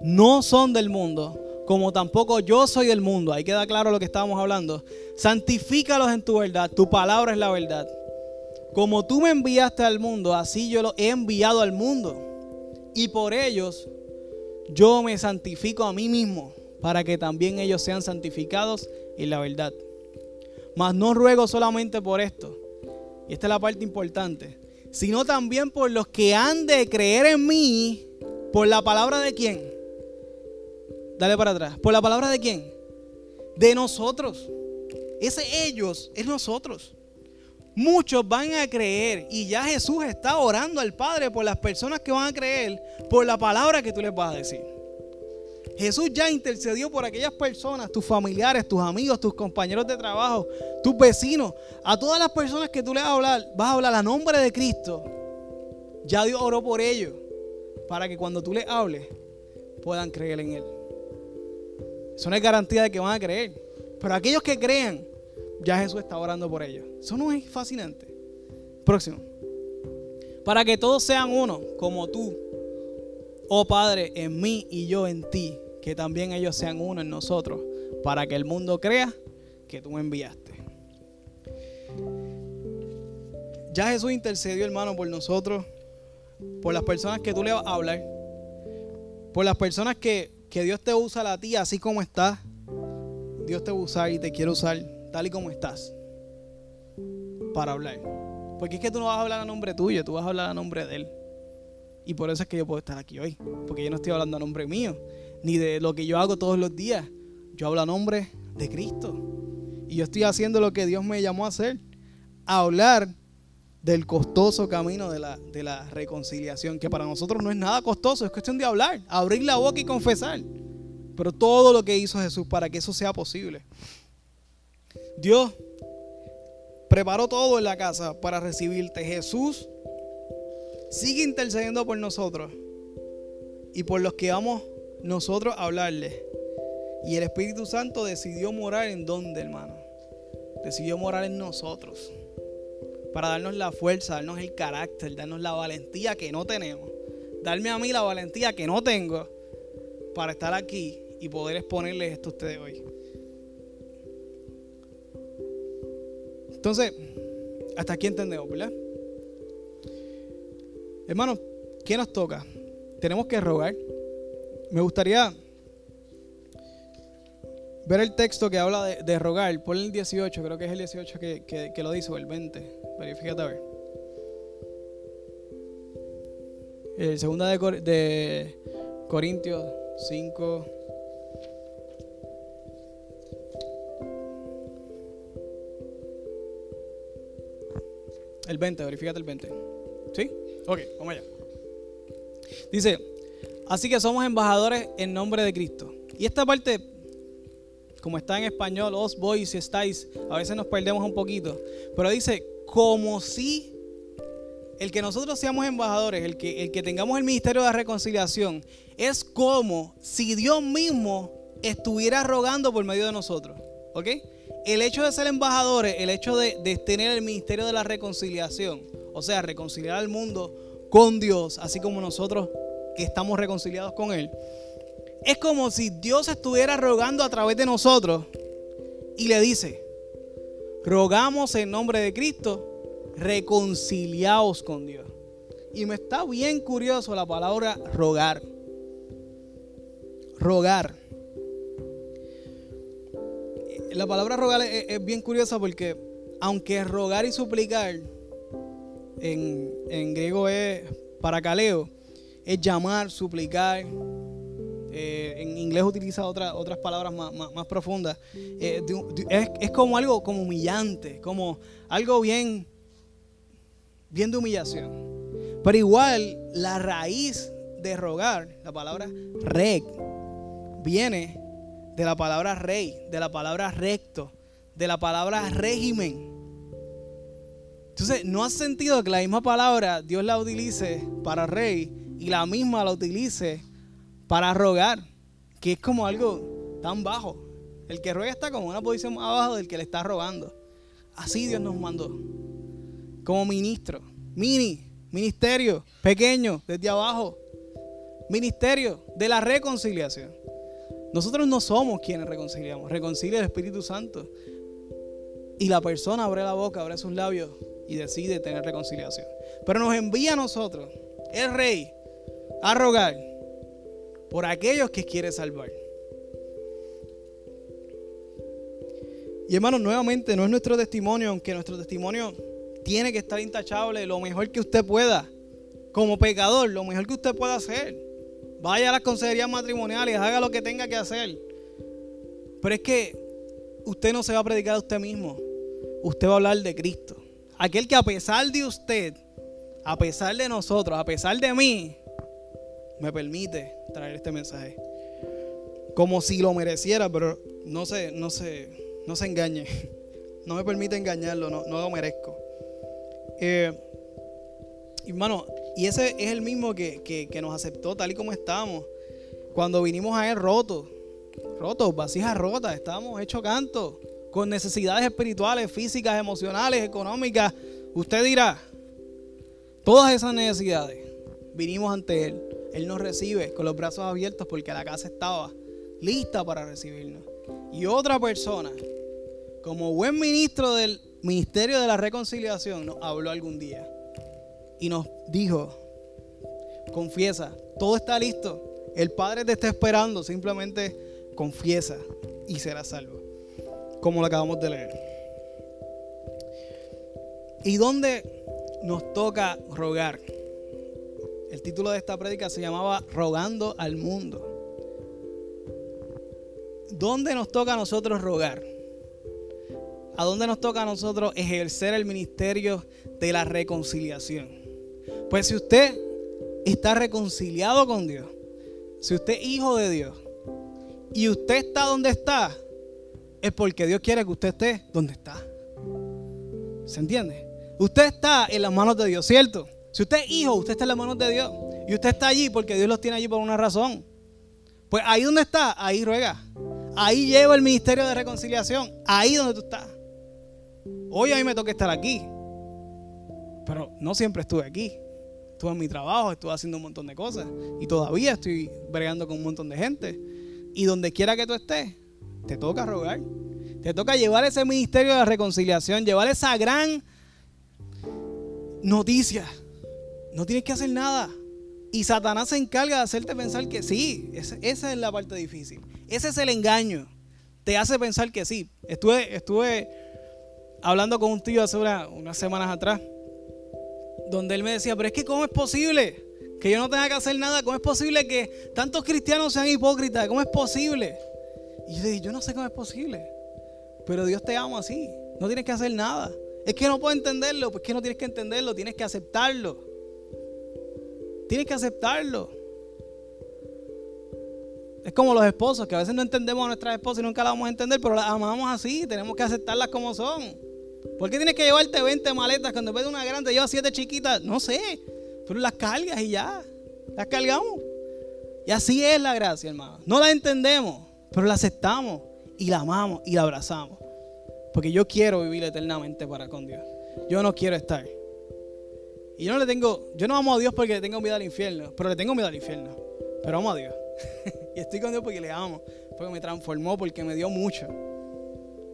No son del mundo, como tampoco yo soy del mundo. Ahí queda claro lo que estábamos hablando. Santifícalos en tu verdad. Tu palabra es la verdad. Como tú me enviaste al mundo, así yo los he enviado al mundo. Y por ellos yo me santifico a mí mismo, para que también ellos sean santificados en la verdad. Mas no ruego solamente por esto, y esta es la parte importante, sino también por los que han de creer en mí, por la palabra de quién? Dale para atrás. ¿Por la palabra de quién? De nosotros. Ese ellos es nosotros. Muchos van a creer y ya Jesús está orando al Padre por las personas que van a creer por la palabra que tú les vas a decir. Jesús ya intercedió por aquellas personas, tus familiares, tus amigos, tus compañeros de trabajo, tus vecinos, a todas las personas que tú les vas a hablar, vas a hablar a nombre de Cristo. Ya Dios oró por ellos para que cuando tú les hables puedan creer en Él. Eso no es garantía de que van a creer. Pero aquellos que crean, ya Jesús está orando por ellos. Eso no es fascinante. Próximo. Para que todos sean uno, como tú, oh Padre, en mí y yo en ti, que también ellos sean uno en nosotros, para que el mundo crea que tú me enviaste. Ya Jesús intercedió, hermano, por nosotros, por las personas que tú le vas a hablar, por las personas que que Dios te usa a ti así como estás. Dios te va a usar y te quiere usar tal y como estás para hablar. Porque es que tú no vas a hablar a nombre tuyo, tú vas a hablar a nombre de Él. Y por eso es que yo puedo estar aquí hoy. Porque yo no estoy hablando a nombre mío, ni de lo que yo hago todos los días. Yo hablo a nombre de Cristo. Y yo estoy haciendo lo que Dios me llamó a hacer. A hablar del costoso camino de la, de la reconciliación, que para nosotros no es nada costoso, es cuestión de hablar, abrir la boca y confesar. Pero todo lo que hizo Jesús para que eso sea posible. Dios preparó todo en la casa para recibirte. Jesús sigue intercediendo por nosotros y por los que vamos nosotros hablarle. Y el Espíritu Santo decidió morar en donde, hermano. Decidió morar en nosotros para darnos la fuerza, darnos el carácter, darnos la valentía que no tenemos. Darme a mí la valentía que no tengo para estar aquí y poder exponerles esto a ustedes hoy. Entonces, hasta aquí entendemos, ¿verdad? Hermanos, ¿qué nos toca? Tenemos que rogar. Me gustaría ver el texto que habla de, rogar. Ponle el 18, creo que es el 18 que, lo dice, el 20. Verifícate a ver. El segunda de, de Corintios 5. El 20, verifícate el 20. ¿Sí? Ok, vamos allá. Dice, así que somos embajadores en nombre de Cristo. Y esta parte, como está en español, os voy si estáis, a veces nos perdemos un poquito. Pero dice, como si el que nosotros seamos embajadores, el que, el que tengamos el ministerio de la reconciliación, es como si Dios mismo estuviera rogando por medio de nosotros. ¿Ok? El hecho de ser embajadores, el hecho de, de tener el ministerio de la reconciliación, o sea, reconciliar al mundo con Dios, así como nosotros que estamos reconciliados con Él, es como si Dios estuviera rogando a través de nosotros y le dice, rogamos en nombre de Cristo reconciliaos con Dios. Y me está bien curioso la palabra rogar. Rogar. La palabra rogar es, bien curiosa porque aunque rogar y suplicar en, griego es paracaleo, es llamar, suplicar. Eh, en inglés utiliza otras palabras más, profundas. Eh, es, es, como algo como humillante, como algo bien bien de humillación. Pero igual la raíz de rogar, la palabra reg, viene de la palabra rey, de la palabra recto, de la palabra régimen. Entonces, ¿no has sentido que la misma palabra Dios la utilice para rey y la misma la utilice para rogar? Que es como algo tan bajo. El que ruega está como una posición más abajo del que le está rogando. Así Dios nos mandó como ministro. Mini, ministerio, pequeño, desde abajo. Ministerio de la reconciliación. Nosotros no somos quienes reconciliamos, reconcilia el Espíritu Santo. Y la persona abre la boca, abre sus labios y decide tener reconciliación. Pero nos envía a nosotros, el Rey, a rogar por aquellos que quiere salvar. Y hermanos, nuevamente no es nuestro testimonio, aunque nuestro testimonio tiene que estar intachable lo mejor que usted pueda. Como pecador, lo mejor que usted pueda hacer. Vaya a las consejerías matrimoniales, haga lo que tenga que hacer. Pero es que usted no se va a predicar a usted mismo. Usted va a hablar de Cristo. Aquel que a pesar de usted, a pesar de nosotros, a pesar de mí, me permite traer este mensaje. Como si lo mereciera, pero no se, no se, no se engañe. *laughs* No me permite engañarlo, no, no lo merezco. Eh, hermano, y ese es el mismo que, nos aceptó tal y como estábamos. Cuando vinimos a él rotos, rotos, vasijas rotas, estábamos hechos canto, con necesidades espirituales, físicas, emocionales, económicas. Usted dirá, todas esas necesidades, vinimos ante Él. Él nos recibe con los brazos abiertos porque la casa estaba lista para recibirnos. Y otra persona, como buen ministro del ministerio de la reconciliación nos habló algún día y nos dijo, confiesa, todo está listo, el Padre te está esperando, simplemente confiesa y serás salvo, como lo acabamos de leer. ¿Y dónde nos toca rogar? El título de esta prédica se llamaba Rogando al mundo. ¿Dónde nos toca a nosotros rogar? ¿A dónde nos toca a nosotros ejercer el ministerio de la reconciliación? Pues si usted está reconciliado con Dios, si usted es hijo de Dios y usted está donde está, es porque Dios quiere que usted esté donde está. ¿Se entiende? Usted está en las manos de Dios, ¿cierto? Si usted es hijo, usted está en las manos de Dios. Y usted está allí porque Dios los tiene allí por una razón. Pues ahí donde está, ahí ruega. Ahí lleva el ministerio de reconciliación. Ahí donde tú estás. Hoy a mí me toca estar aquí. Pero no siempre estuve aquí. Estuve en mi trabajo, estuve haciendo un montón de cosas. Y todavía estoy bregando con un montón de gente. Y donde quiera que tú estés, te toca rogar. Te toca llevar ese ministerio de reconciliación, llevar esa gran noticia. No tienes que hacer nada. Y Satanás se encarga de hacerte pensar que sí. Esa, es la parte difícil. Ese es el engaño. Te hace pensar que sí. Estuve, estuve hablando con un tío hace unas semanas atrás, donde él me decía, pero es que ¿cómo es posible que yo no tenga que hacer nada? ¿Cómo es posible que tantos cristianos sean hipócritas? ¿Cómo es posible? Y yo le dije, yo no sé cómo es posible, pero Dios te ama así. No tienes que hacer nada. Es que no puedo entenderlo, pues que no tienes que entenderlo, tienes que aceptarlo. Tienes que aceptarlo. Es como los esposos, que a veces no entendemos a nuestras esposas y nunca las vamos a entender, pero las amamos así, tenemos que aceptarlas como son. ¿Por qué tienes que llevarte 20 maletas cuando ves una grande llevas 7 chiquitas? No sé, pero las cargas y ya, las cargamos. Y así es la gracia, hermano. No la entendemos, pero la aceptamos y la amamos y la abrazamos. Porque yo quiero vivir eternamente para con Dios. Yo no quiero estar y yo no le tengo, yo no amo a Dios porque le tengo miedo al infierno, pero le tengo miedo al infierno. Pero amo a Dios. *laughs* y estoy con Dios porque le amo, porque me transformó, porque me dio mucho.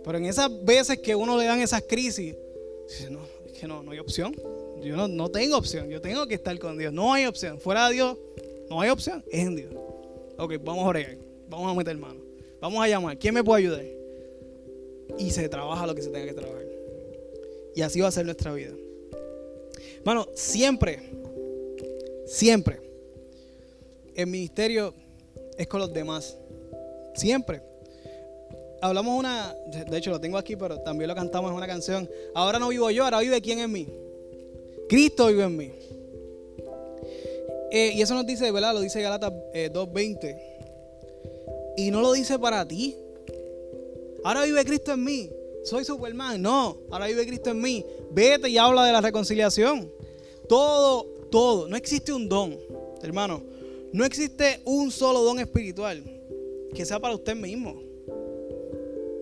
Pero en esas veces que uno le dan esas crisis, dice, no, es que no, no hay opción. Yo no, no tengo opción, yo tengo que estar con Dios. No hay opción. Fuera de Dios, no hay opción, es en Dios. Ok, vamos a orar, vamos a meter mano. Vamos a llamar. ¿Quién me puede ayudar? Y se trabaja lo que se tenga que trabajar. Y así va a ser nuestra vida. Hermano, siempre, siempre, el ministerio es con los demás. Siempre. Hablamos una, de hecho lo tengo aquí, pero también lo cantamos en una canción. Ahora no vivo yo, ahora vive quién en mí. Cristo vive en mí. Eh, y eso nos dice, ¿verdad? Lo dice Galata 2.20. Eh, y no lo dice para ti. Ahora vive Cristo en mí. Soy Superman. No, ahora vive Cristo en mí. Vete y habla de la reconciliación. Todo, todo. No existe un don, hermano. No existe un solo don espiritual que sea para usted mismo.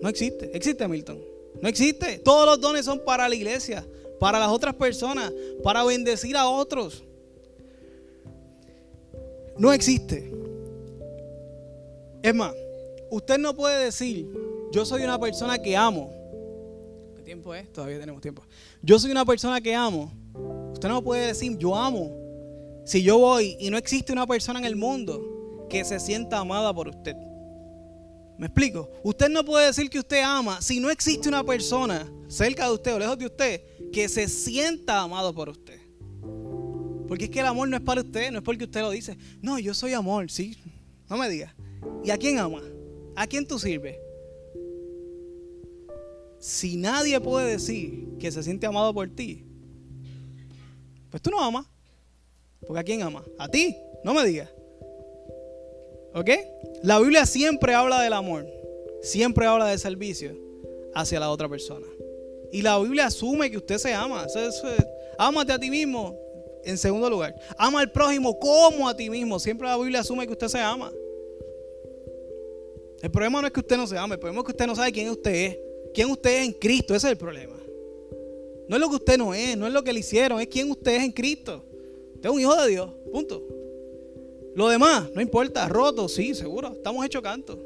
No existe. ¿Existe, Milton? No existe. Todos los dones son para la iglesia, para las otras personas, para bendecir a otros. No existe. Es más, usted no puede decir, yo soy una persona que amo. ¿Qué tiempo es? Todavía tenemos tiempo. Yo soy una persona que amo Usted no puede decir, yo amo. Si yo voy y no existe una persona en el mundo que se sienta amada por usted. ¿Me explico? Usted no puede decir que usted ama si no existe una persona cerca de usted o lejos de usted que se sienta amado por usted. Porque es que el amor no es para usted, no es porque usted lo dice. No, yo soy amor, sí. No me diga. ¿Y a quién ama? ¿A quién tú sirves? Si nadie puede decir que se siente amado por ti, pues tú no amas. Porque a quién ama? A ti. No me digas. ¿Ok? La Biblia siempre habla del amor. Siempre habla del servicio hacia la otra persona. Y la Biblia asume que usted se ama. Ámate a ti mismo en segundo lugar. Ama al prójimo como a ti mismo. Siempre la Biblia asume que usted se ama. El problema no es que usted no se ame, el problema es que usted no sabe quién usted es. Quién usted es en Cristo, ese es el problema. No es lo que usted no es, no es lo que le hicieron, es quién usted es en Cristo. Usted es un hijo de Dios, punto. Lo demás, no importa, roto, sí, seguro, estamos hechos canto.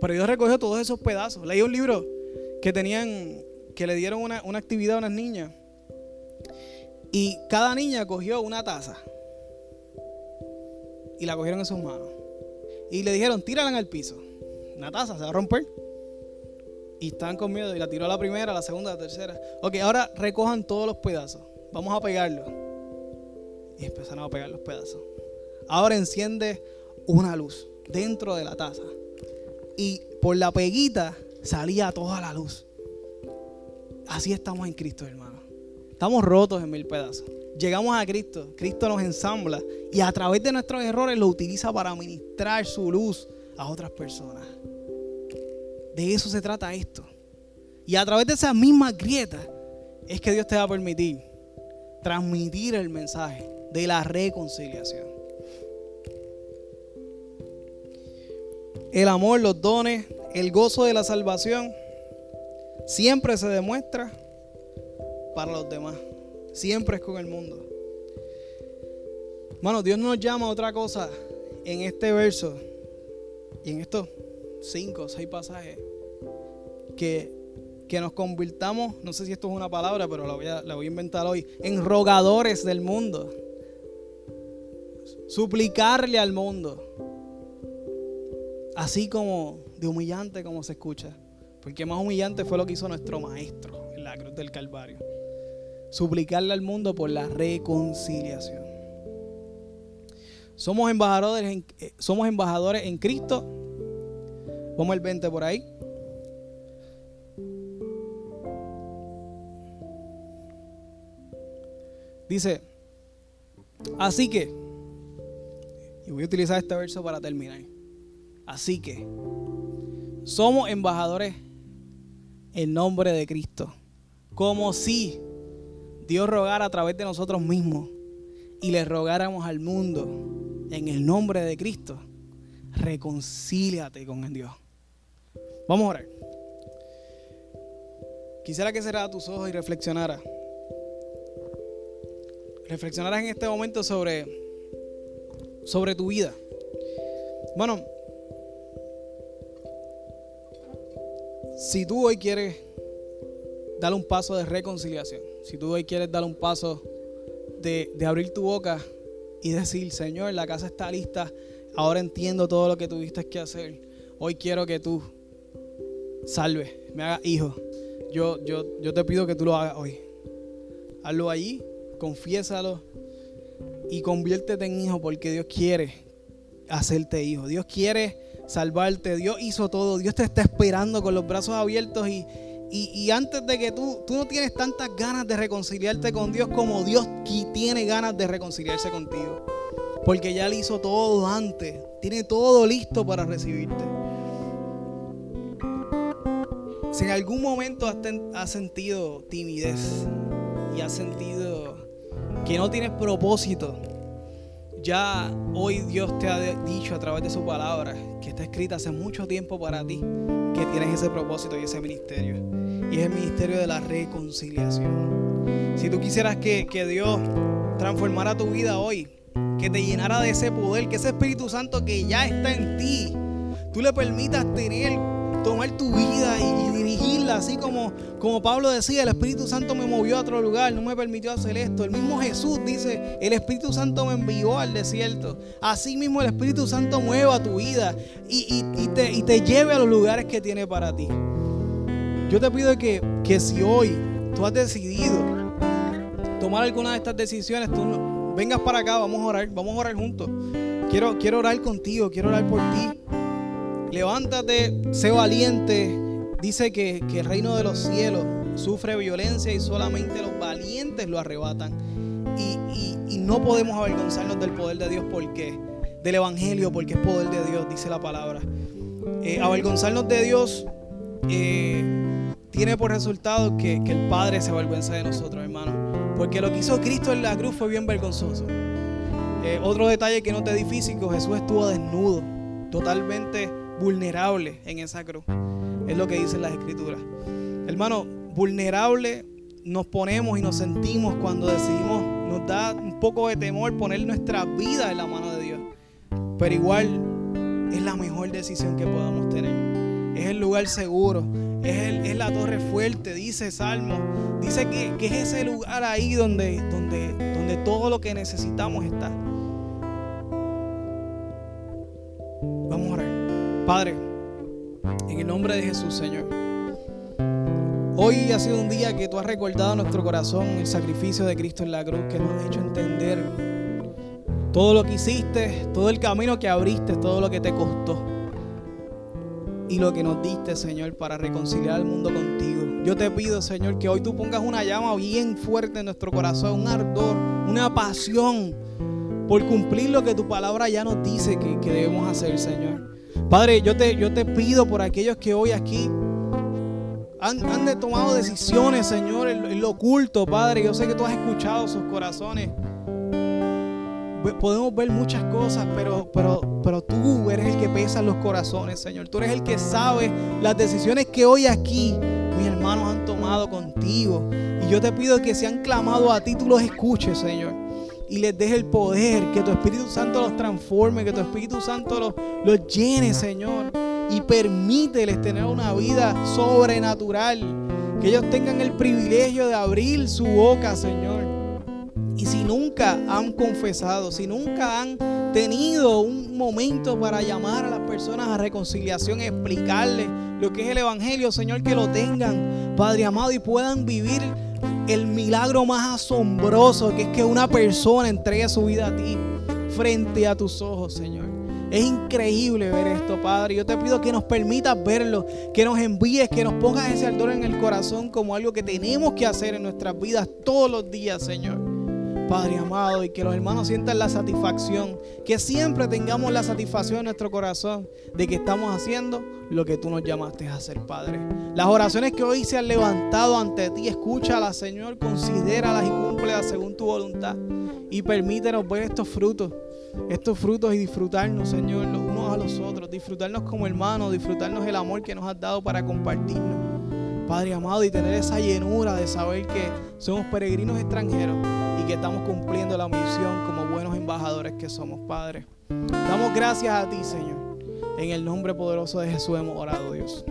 Pero Dios recogió todos esos pedazos. Leí un libro que tenían, que le dieron una, una actividad a unas niñas. Y cada niña cogió una taza. Y la cogieron en sus manos. Y le dijeron, tírala en el piso. Una taza, se va a romper. Y estaban con miedo y la tiró a la primera, a la segunda, a la tercera. Ok, ahora recojan todos los pedazos. Vamos a pegarlos. Y empezaron a pegar los pedazos. Ahora enciende una luz dentro de la taza. Y por la peguita salía toda la luz. Así estamos en Cristo, hermano. Estamos rotos en mil pedazos. Llegamos a Cristo. Cristo nos ensambla. Y a través de nuestros errores lo utiliza para ministrar su luz a otras personas. De eso se trata esto. Y a través de esas mismas grietas es que Dios te va a permitir transmitir el mensaje de la reconciliación. El amor, los dones, el gozo de la salvación siempre se demuestra para los demás. Siempre es con el mundo. Hermano, Dios nos llama a otra cosa en este verso y en estos cinco seis pasajes que, que nos convirtamos, no sé si esto es una palabra, pero la voy a, la voy a inventar hoy, en rogadores del mundo. Suplicarle al mundo. Así como de humillante como se escucha. Porque más humillante fue lo que hizo nuestro maestro en la cruz del Calvario. Suplicarle al mundo por la reconciliación. Somos embajadores en, eh, somos embajadores en Cristo. Vamos al 20 por ahí. Dice, así que, y voy a utilizar este verso para terminar. Así que, somos embajadores en nombre de Cristo. Como si Dios rogara a través de nosotros mismos y le rogáramos al mundo en el nombre de Cristo. Reconcíliate con el Dios. Vamos a orar. Quisiera que cerrara tus ojos y reflexionara. Reflexionaras en este momento sobre, sobre tu vida. Bueno, si tú hoy quieres dar un paso de reconciliación, si tú hoy quieres dar un paso de, de, abrir tu boca y decir, Señor, la casa está lista, ahora entiendo todo lo que tuviste que hacer, hoy quiero que tú salves, me hagas hijo, yo, yo, yo te pido que tú lo hagas hoy. Hazlo allí, confiésalo y conviértete en hijo porque Dios quiere hacerte hijo. Dios quiere salvarte. Dios hizo todo. Dios te está esperando con los brazos abiertos y, y, antes de que tú, tú no tienes tantas ganas de reconciliarte con Dios como Dios tiene ganas de reconciliarse contigo. Porque ya le hizo todo antes. Tiene todo listo para recibirte. Si en algún momento has, has sentido timidez y has sentido que no tienes propósito, ya hoy Dios te ha dicho a través de su palabra que está escrita hace mucho tiempo para ti que tienes ese propósito y ese ministerio. Y es el ministerio de la reconciliación. Si tú quisieras que, que Dios transformara tu vida hoy, que te llenara de ese poder, que ese Espíritu Santo que ya está en ti, tú le permitas tener tomar tu vida y, dirigirla, así como, como Pablo decía, el Espíritu Santo me movió a otro lugar, no me permitió hacer esto. El mismo Jesús dice, el Espíritu Santo me envió al desierto. Así mismo el Espíritu Santo mueva tu vida y, te, y te lleve a los lugares que tiene para ti. Yo te pido que, que si hoy tú has decidido tomar alguna de estas decisiones, tú vengas para acá, vamos a orar, vamos a orar juntos. Quiero, quiero orar contigo, quiero orar por ti levántate, sé valiente. Dice que, el reino de los cielos sufre violencia y solamente los valientes lo arrebatan. Y, no podemos avergonzarnos del poder de Dios porque, del Evangelio, porque es poder de Dios, dice la palabra. Eh, avergonzarnos de Dios eh, tiene por resultado que, el Padre se avergüenza de nosotros, hermano. Porque lo que hizo Cristo en la cruz fue bien vergonzoso. Eh, otro detalle que no te di físico, Jesús estuvo desnudo, totalmente vulnerable en esa cruz. Es lo que dicen las escrituras. Hermano, vulnerable nos ponemos y nos sentimos cuando decidimos, nos da un poco de temor poner nuestra vida en la mano de Dios. Pero igual es la mejor decisión que podamos tener. Es el lugar seguro, es, es la torre fuerte, dice Salmo. Dice que, que, es ese lugar ahí donde, donde, donde todo lo que necesitamos está. Vamos a orar. Padre, en el nombre de Jesús, Señor. Hoy ha sido un día que tú has recordado a nuestro corazón el sacrificio de Cristo en la cruz, que nos ha hecho entender todo lo que hiciste, todo el camino que abriste, todo lo que te costó y lo que nos diste, Señor, para reconciliar al mundo contigo. Yo te pido, Señor, que hoy tú pongas una llama bien fuerte en nuestro corazón, un ardor, una pasión por cumplir lo que tu palabra ya nos dice que, que debemos hacer, Señor. Padre, yo te, yo te pido por aquellos que hoy aquí han, han tomado decisiones, Señor, en, lo oculto, Padre. Yo sé que tú has escuchado sus corazones. Podemos ver muchas cosas, pero, pero, pero tú eres el que pesa los corazones, Señor. Tú eres el que sabe las decisiones que hoy aquí mis hermanos han tomado contigo. Y yo te pido que se han clamado a ti, tú los escuches, Señor y les deje el poder, que tu Espíritu Santo los transforme, que tu Espíritu Santo los, los llene, Señor. y permíteles tener una vida sobrenatural. Que ellos tengan el privilegio de abrir su boca, Señor. Y si nunca han confesado, si nunca han tenido un momento para llamar a las personas a reconciliación, explicarles lo que es el Evangelio, Señor, que lo tengan, Padre amado, y puedan vivir el milagro más asombroso, que es que una persona entregue su vida a ti frente a tus ojos, Señor. Es increíble ver esto, Padre. Yo te pido que nos permitas verlo, que nos envíes, que nos pongas ese ardor en el corazón como algo que tenemos que hacer en nuestras vidas todos los días, Señor. Padre amado, y que los hermanos sientan la satisfacción, que siempre tengamos la satisfacción en nuestro corazón de que estamos haciendo lo que tú nos llamaste a hacer, Padre. Las oraciones que hoy se han levantado ante ti, escúchalas, Señor, considéralas y cúmplelas según tu voluntad. Y permítenos ver estos frutos, estos frutos y disfrutarnos, Señor, los unos a los otros, disfrutarnos como hermanos, disfrutarnos el amor que nos has dado para compartirnos. Padre amado, y tener esa llenura de saber que somos peregrinos extranjeros y que estamos cumpliendo la misión como buenos embajadores que somos, Padre. Damos gracias a ti, Señor. En el nombre poderoso de Jesús hemos orado, Dios.